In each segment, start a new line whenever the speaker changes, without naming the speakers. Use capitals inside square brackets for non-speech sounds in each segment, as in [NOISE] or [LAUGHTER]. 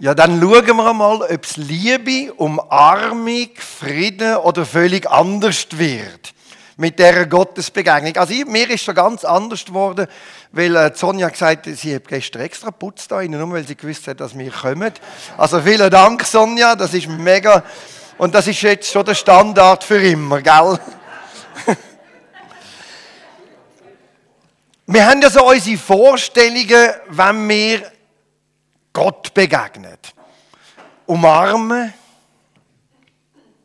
Ja, dann schauen wir mal, ob es Liebe, Umarmung, Frieden oder völlig anders wird mit dieser Gottesbegegnung. Also ich, mir ist schon ganz anders geworden, weil äh, Sonja gesagt hat, sie hat gestern extra putzt da nur weil sie gewusst hat, dass wir kommen. Also vielen Dank, Sonja, das ist mega. Und das ist jetzt schon der Standard für immer, gell? [LAUGHS] wir haben ja so unsere Vorstellungen, wenn wir Gott begegnet. Umarmen,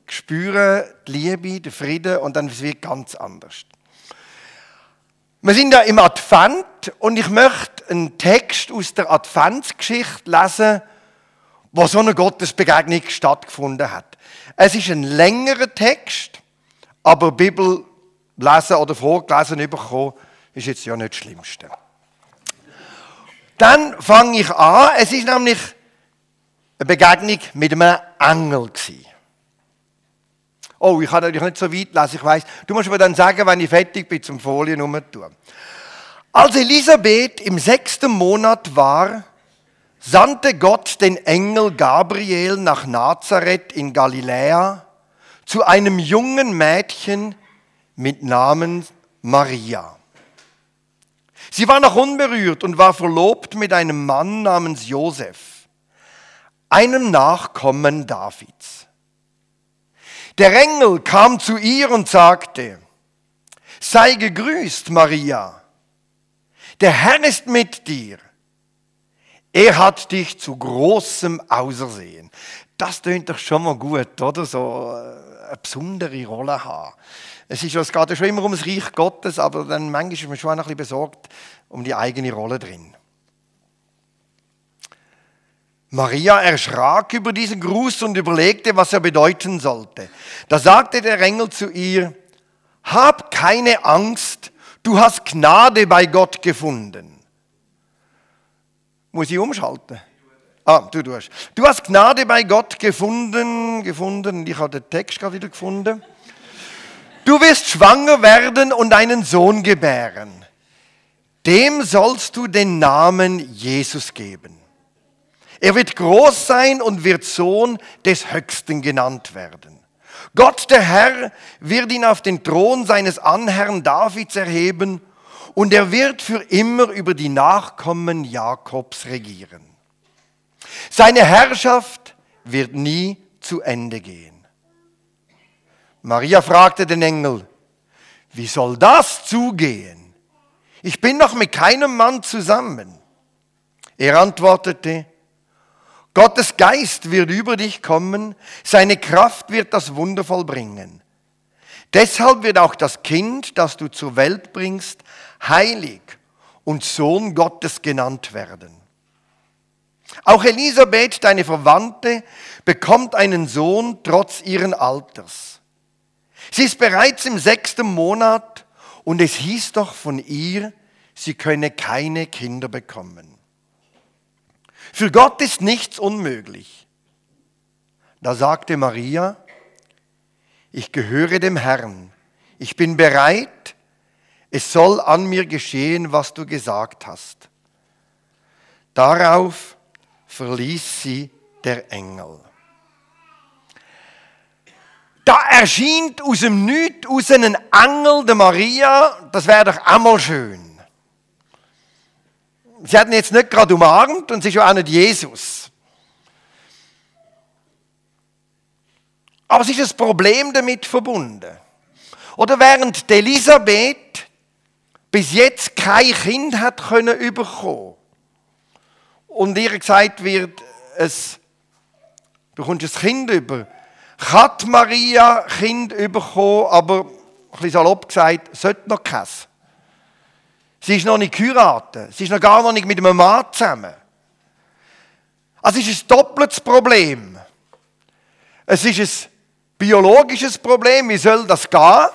spüren die Liebe, den Frieden und dann wird es ganz anders. Wir sind ja im Advent und ich möchte einen Text aus der Adventsgeschichte lesen, wo so eine Gottesbegegnung stattgefunden hat. Es ist ein längerer Text, aber Bibel lesen oder vorgelesen bekommen ist jetzt ja nicht das Schlimmste. Dann fange ich an. Es ist nämlich eine Begegnung mit einem Engel. Oh, ich kann natürlich nicht so weit lesen, ich weiß. Du musst mir dann sagen, wenn ich fertig bin, zum Folien tun. Als Elisabeth im sechsten Monat war, sandte Gott den Engel Gabriel nach Nazareth in Galiläa zu einem jungen Mädchen mit Namen Maria. Sie war noch unberührt und war verlobt mit einem Mann namens Josef, einem Nachkommen Davids. Der Engel kam zu ihr und sagte, sei gegrüßt, Maria, der Herr ist mit dir. Er hat dich zu großem Ausersehen. Das tönt doch schon mal gut, oder? So äh, eine besondere Rolle haben. Es, ist, es geht ja schon immer um das Reich Gottes, aber dann manchmal ist man schon ein bisschen besorgt um die eigene Rolle drin. Maria erschrak über diesen Gruß und überlegte, was er bedeuten sollte. Da sagte der Engel zu ihr, Hab keine Angst, du hast Gnade bei Gott gefunden. Muss ich umschalten? Ah, du tust. Du hast Gnade bei Gott gefunden, gefunden, ich habe den Text gerade wieder gefunden. Du wirst schwanger werden und einen Sohn gebären. Dem sollst du den Namen Jesus geben. Er wird groß sein und wird Sohn des Höchsten genannt werden. Gott der Herr wird ihn auf den Thron seines Anherrn Davids erheben und er wird für immer über die Nachkommen Jakobs regieren. Seine Herrschaft wird nie zu Ende gehen. Maria fragte den Engel, wie soll das zugehen? Ich bin noch mit keinem Mann zusammen. Er antwortete, Gottes Geist wird über dich kommen, seine Kraft wird das Wunder vollbringen. Deshalb wird auch das Kind, das du zur Welt bringst, heilig und Sohn Gottes genannt werden. Auch Elisabeth, deine Verwandte, bekommt einen Sohn trotz ihren Alters. Sie ist bereits im sechsten Monat und es hieß doch von ihr, sie könne keine Kinder bekommen. Für Gott ist nichts unmöglich. Da sagte Maria, ich gehöre dem Herrn, ich bin bereit, es soll an mir geschehen, was du gesagt hast. Darauf verließ sie der Engel. Da erscheint aus dem Nichts aus einem Engel der Maria, das wäre doch einmal schön. Sie hatten jetzt nicht gerade umarmt und sie ist ja auch nicht Jesus. Aber es ist ein Problem damit verbunden. Oder während Elisabeth bis jetzt kein Kind hat können bekommen und ihr gesagt wird, es, du bekommst ein Kind über, hat Maria Kind bekommen, aber ein bisschen salopp gesagt, sollte noch keins. Sie ist noch nicht geheiratet. Sie ist noch gar noch nicht mit einem Mann zusammen. Also es ist ein doppeltes Problem. Es ist ein biologisches Problem, wie soll das gehen?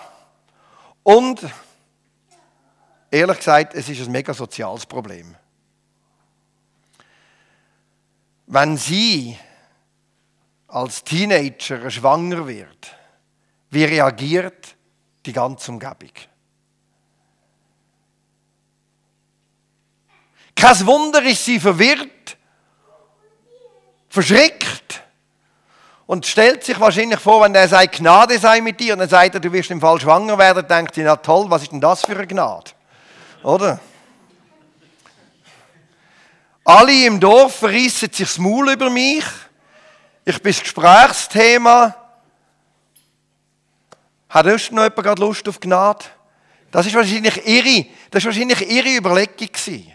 Und ehrlich gesagt, es ist ein mega soziales Problem. Wenn Sie als Teenager schwanger wird, wie reagiert die ganze Umgebung? Kein Wunder ist sie verwirrt verschrickt und stellt sich wahrscheinlich vor, wenn er sagt, Gnade sei mit dir, und dann sagt er, du wirst im Fall schwanger werden, denkt sie, na toll, was ist denn das für eine Gnade? Oder? Alle im Dorf verreissen sich das Maul über mich. Ich bin das Gesprächsthema. Hat sonst noch jemand gerade Lust auf Gnade? Das ist wahrscheinlich ihre, das ist wahrscheinlich ihre Überlegung gewesen.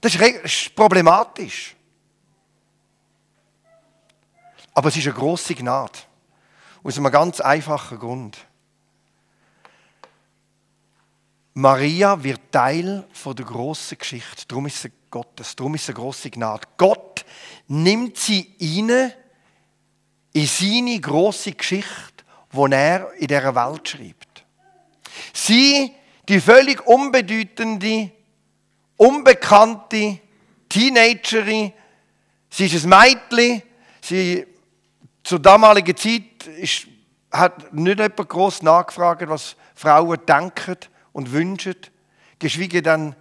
Das ist problematisch. Aber es ist eine grosse Gnade. Aus einem ganz einfachen Grund. Maria wird Teil von der grossen Geschichte. Darum ist sie Gottes. Darum ist sie eine grosse Gnade. Gott nimmt sie rein in seine grosse Geschichte, die er in dieser Welt schreibt. Sie, die völlig unbedeutende, unbekannte Teenagerin, sie ist ein Mädchen, sie zur damaligen Zeit ist, hat nicht jemand groß nachgefragt, was Frauen denken und wünschen, geschweige denn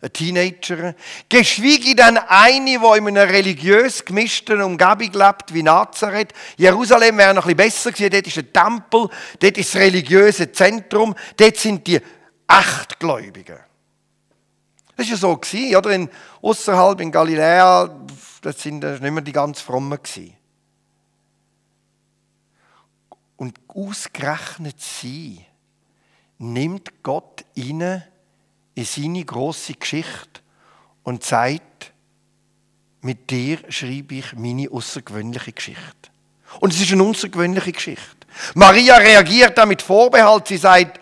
eine Teenager, geschweige denn eine, die in einer religiös gemischten Umgebung lebt, wie Nazareth. Jerusalem wäre noch ein bisschen besser gewesen, dort ist ein Tempel, dort ist das religiöse Zentrum, dort sind die Echtgläubigen. Das war ja so, oder? In, außerhalb in Galiläa, das sind nicht mehr die ganz Frommen gewesen. Und ausgerechnet sie nimmt Gott ihnen in seine große Geschichte und sagt, mit dir schreibe ich meine außergewöhnliche Geschichte. Und es ist eine außergewöhnliche Geschichte. Maria reagiert da mit Vorbehalt. Sie sagt,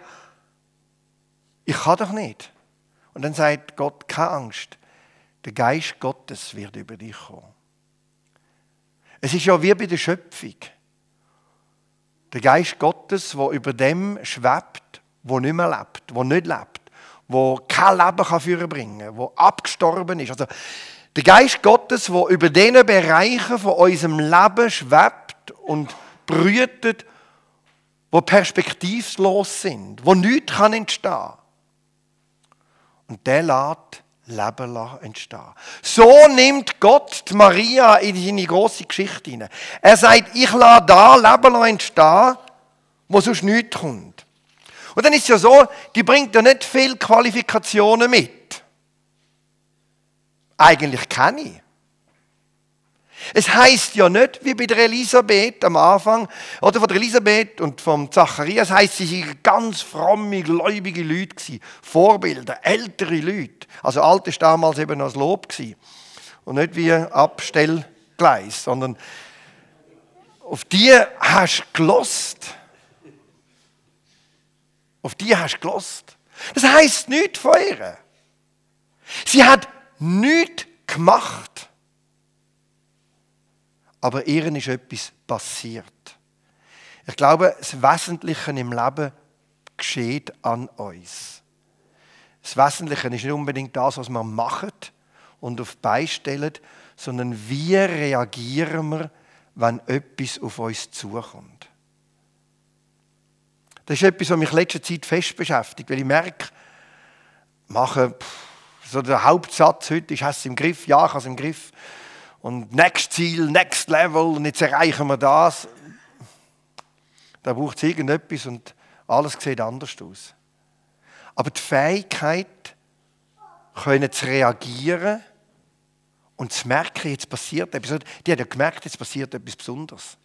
ich kann doch nicht. Und dann sagt Gott, keine Angst, der Geist Gottes wird über dich kommen. Es ist ja wie bei der Schöpfung. Der Geist Gottes, der über dem schwebt, wo nicht mehr lebt, wo nicht lebt, wo kein Leben kann führen kann, wo abgestorben ist. Also der Geist Gottes, der über diesen Bereichen von unserem Leben schwebt und brütet, wo perspektivlos sind, wo nichts kann entstehen. Und der lässt Leben entstehen. So nimmt Gott die Maria in seine große Geschichte hinein. Er sagt, ich lasse da Leben entstehen, wo sonst nichts kommt. Und dann ist es ja so, die bringt ja nicht viele Qualifikationen mit. Eigentlich keine. Es heißt ja nicht, wie bei der Elisabeth am Anfang, oder von der Elisabeth und vom Zacharias, heißt sie waren ganz fromme, gläubige Leute gewesen, Vorbilder, ältere Leute. Also alt ist damals eben als Lob gewesen. Und nicht wie Abstellgleis, sondern auf die hast du gelost. Auf die hast du gelost. Das heißt nichts von ihr. Sie hat nichts gemacht aber ihr ist etwas passiert. Ich glaube, das Wesentliche im Leben geschieht an uns. Das Wesentliche ist nicht unbedingt das, was wir machen und auf beistellen, sondern wie reagieren wir, wenn etwas auf uns zukommt. Das ist etwas, was mich in letzter Zeit fest beschäftigt, weil ich merke, mache, so der Hauptsatz heute ist, hast du es im Griff? Ja, ich habe es im Griff und next Ziel, next Level und jetzt erreichen wir das. Da braucht es irgendetwas und alles sieht anders aus. Aber die Fähigkeit, können zu reagieren und zu merken, jetzt passiert etwas. Die hat ja gemerkt, jetzt passiert etwas Besonderes.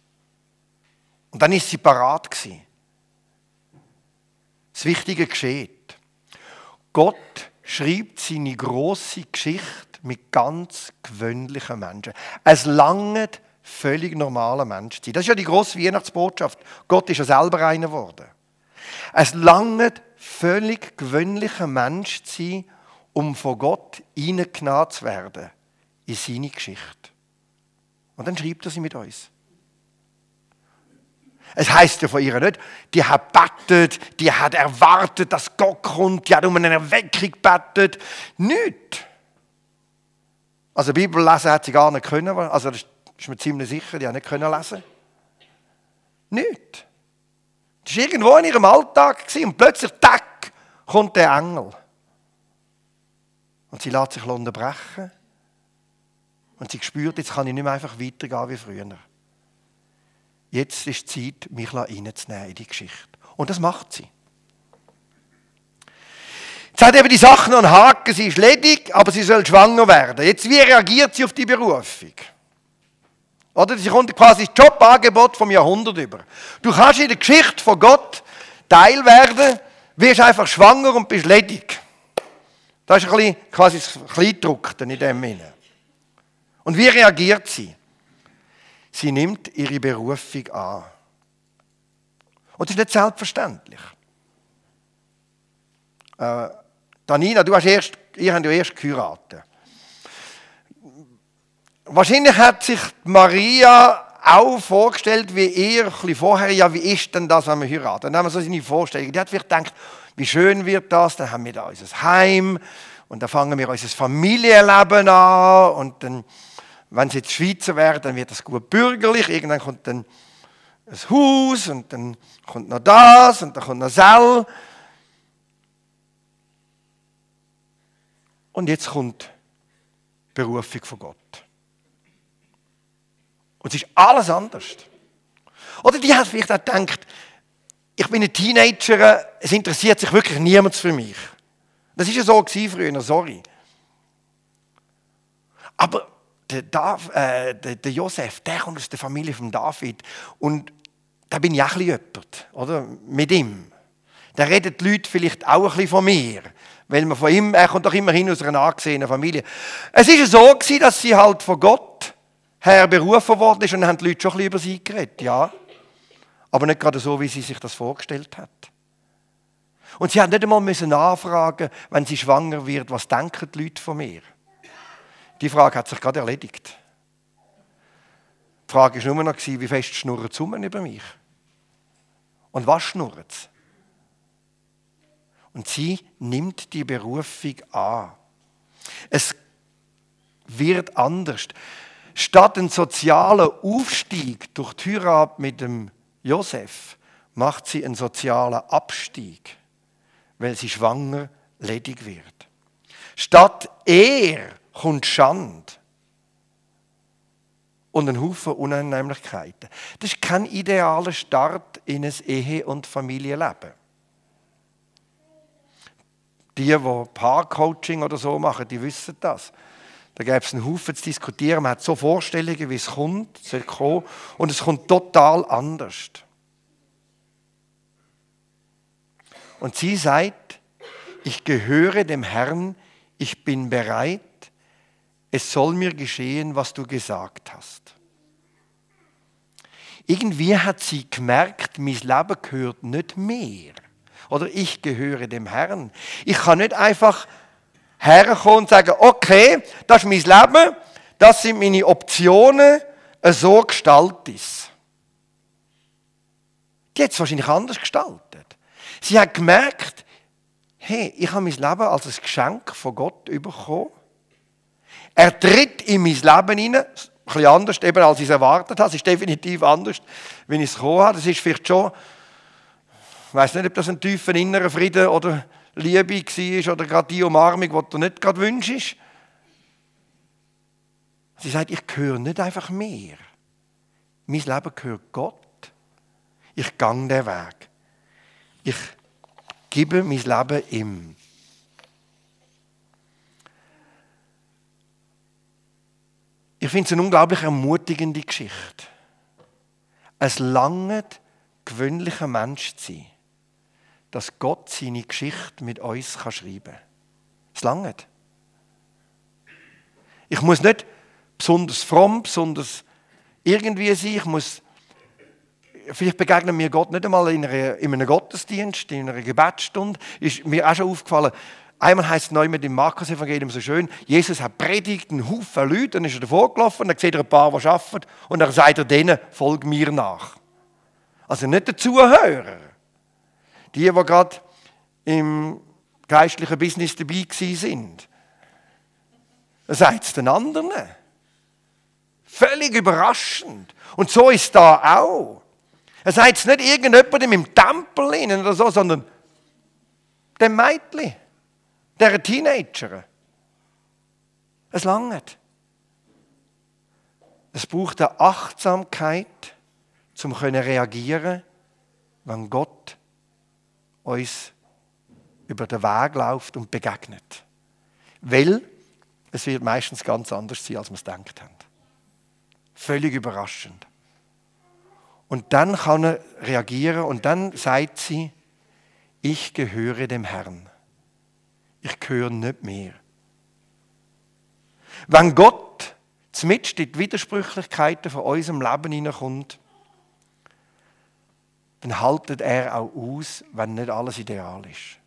Und dann ist sie parat gewesen. Das Wichtige geschieht. Gott schreibt seine große Geschichte mit ganz gewöhnlichen Menschen. Es langt völlig normaler Mensch zu sein. Das ist ja die grosse Weihnachtsbotschaft. Gott ist ja selber einer geworden. Es langt völlig gewöhnlicher Mensch zu sein, um von Gott hineingenommen zu werden in seine Geschichte. Und dann schreibt er sie mit uns. Es heißt ja von ihr nicht, die hat bettet, die hat erwartet, dass Gott kommt, die hat um eine Erweckung bettet. Nicht. Also Bibel lesen hat sie gar nicht können, also das ist mir ziemlich sicher, die hat nicht können lesen. Nicht. Das war irgendwo in ihrem Alltag und plötzlich, tack, kommt der Engel. Und sie lässt sich unterbrechen. Und sie spürt, jetzt kann ich nicht mehr einfach weitergehen wie früher. Jetzt ist die Zeit, mich reinzunehmen in die Geschichte. Und das macht sie. Jetzt hat eben die Sache noch einen Haken, sie ist ledig, aber sie soll schwanger werden. Jetzt, wie reagiert sie auf die Berufung? Oder sie kommt quasi das Jobangebot vom Jahrhundert über. Du kannst in der Geschichte von Gott Teil werden, wirst einfach schwanger und bist ledig. Das ist ein bisschen, quasi das Kleidruckte in dem Sinne. Und wie reagiert sie? Sie nimmt ihre Berufung an. Und das ist nicht selbstverständlich. Äh, Danina, du hast erst, ihr habt ja erst geheiratet. Wahrscheinlich hat sich Maria auch vorgestellt, wie ihr, vorher, ja, wie ist denn das, wenn wir heiraten? Dann haben wir so seine Vorstellung. Die hat vielleicht gedacht, wie schön wird das, dann haben wir da unser Heim und dann fangen wir unser Familienleben an und dann, wenn sie jetzt Schweizer werden, dann wird das gut bürgerlich, irgendwann kommt dann ein Haus und dann kommt noch das und dann kommt noch Sell. Und jetzt kommt die Berufung von Gott. Und es ist alles anders. Oder die hat vielleicht auch gedacht, ich bin ein Teenager, es interessiert sich wirklich niemand für mich. Das war ja so früher, sorry. Aber äh, der, Josef, der kommt aus der Familie von David. Und da bin ich auch ein bisschen jemand, oder? Mit ihm. Da reden die Leute vielleicht auch ein bisschen von mir. Weil man von ihm, er kommt doch immerhin aus einer angesehenen Familie. Es war so, gewesen, dass sie halt von Gott her berufen worden ist und dann haben die Leute schon ein bisschen über sie geredet, ja. Aber nicht gerade so, wie sie sich das vorgestellt hat. Und sie hat nicht einmal müssen wenn sie schwanger wird, was denken die Leute von mir? Die Frage hat sich gerade erledigt. Die Frage war nur noch, wie fest schnurren sie über mich? Und was schnurren sie? Und sie nimmt die Berufung an. Es wird anders. Statt einen sozialen Aufstieg durch die Heirat mit dem Josef macht sie einen sozialen Abstieg, weil sie schwanger ledig wird. Statt er kommt Schand und ein Haufen Unannehmlichkeiten. Das ist kein idealer Start in ein Ehe- und Familienleben. Die, die Paarcoaching oder so machen, die wissen das. Da gäbe es einen Haufen zu diskutieren. Man hat so Vorstellungen, wie es kommt, es soll kommen, und es kommt total anders. Und sie sagt, ich gehöre dem Herrn, ich bin bereit, es soll mir geschehen, was du gesagt hast. Irgendwie hat sie gemerkt, mein Leben gehört nicht mehr oder ich gehöre dem Herrn. Ich kann nicht einfach herkommen und sagen, okay, das ist mein Leben, das sind meine Optionen, so gestaltet ist. Die hat es wahrscheinlich anders gestaltet. Sie hat gemerkt, hey, ich habe mein Leben als ein Geschenk von Gott bekommen. Er tritt in mein Leben hinein, ein bisschen anders eben, als ich es erwartet habe. Es ist definitiv anders, wenn ich es gekommen habe. Das ist vielleicht schon ich weiß nicht, ob das ein tiefer innerer Frieden oder Liebe war oder gerade die Umarmung, die du nicht gerade wünschst. Sie sagt, ich gehöre nicht einfach mir. Mein Leben gehört Gott. Ich gang den Weg. Ich gebe mein Leben ihm. Ich finde es eine unglaublich ermutigende Geschichte. Es langt, gewöhnlicher Mensch zu sein dass Gott seine Geschichte mit uns schreiben kann. Es langt. Ich muss nicht besonders fromm, besonders irgendwie sein. Ich muss, vielleicht begegnen mir Gott nicht einmal in, in einem Gottesdienst, in einer Gebetsstunde. Ist mir auch schon aufgefallen, Einmal heißt es neu mit dem Markus-Evangelium so schön, Jesus hat predigt, einen Haufen Leute, dann ist er davor gelaufen, dann sieht er ein paar, die arbeiten, und dann sagt er denen, folg mir nach. Also nicht der Zuhörer, die, die gerade im geistlichen Business dabei sind. Er sagt es den anderen. Völlig überraschend. Und so ist es da auch. Er sagt es nicht irgendjemandem im Tempel oder so, sondern dem Mädchen, der Teenager. Es langt. Es braucht eine Achtsamkeit, können reagieren, wenn Gott uns über den Weg läuft und begegnet. Weil es wird meistens ganz anders sein, als wir es gedacht haben. Völlig überraschend. Und dann kann er reagieren und dann sagt sie, ich gehöre dem Herrn. Ich gehöre nicht mehr. Wenn Gott zumindest in die Widersprüchlichkeiten von unserem Leben hineinkommt, dann haltet er auch aus, wenn nicht alles ideal ist.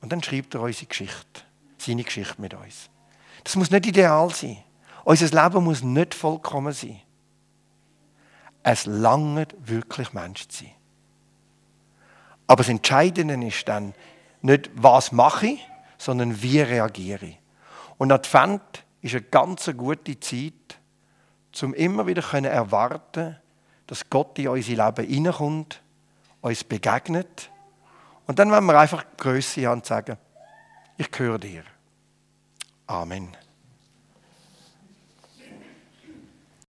Und dann schreibt er unsere Geschichte, seine Geschichte mit uns. Das muss nicht ideal sein. Unser Leben muss nicht vollkommen sein. Es langt wirklich Mensch zu sein. Aber das Entscheidende ist dann nicht, was mache ich, sondern wie reagiere ich. Und Advent ist eine ganz gute Zeit, um immer wieder zu erwarten, dass Gott in unser Leben hineinkommt, uns begegnet. Und dann wollen wir einfach Größe haben und sagen, ich gehöre dir. Amen.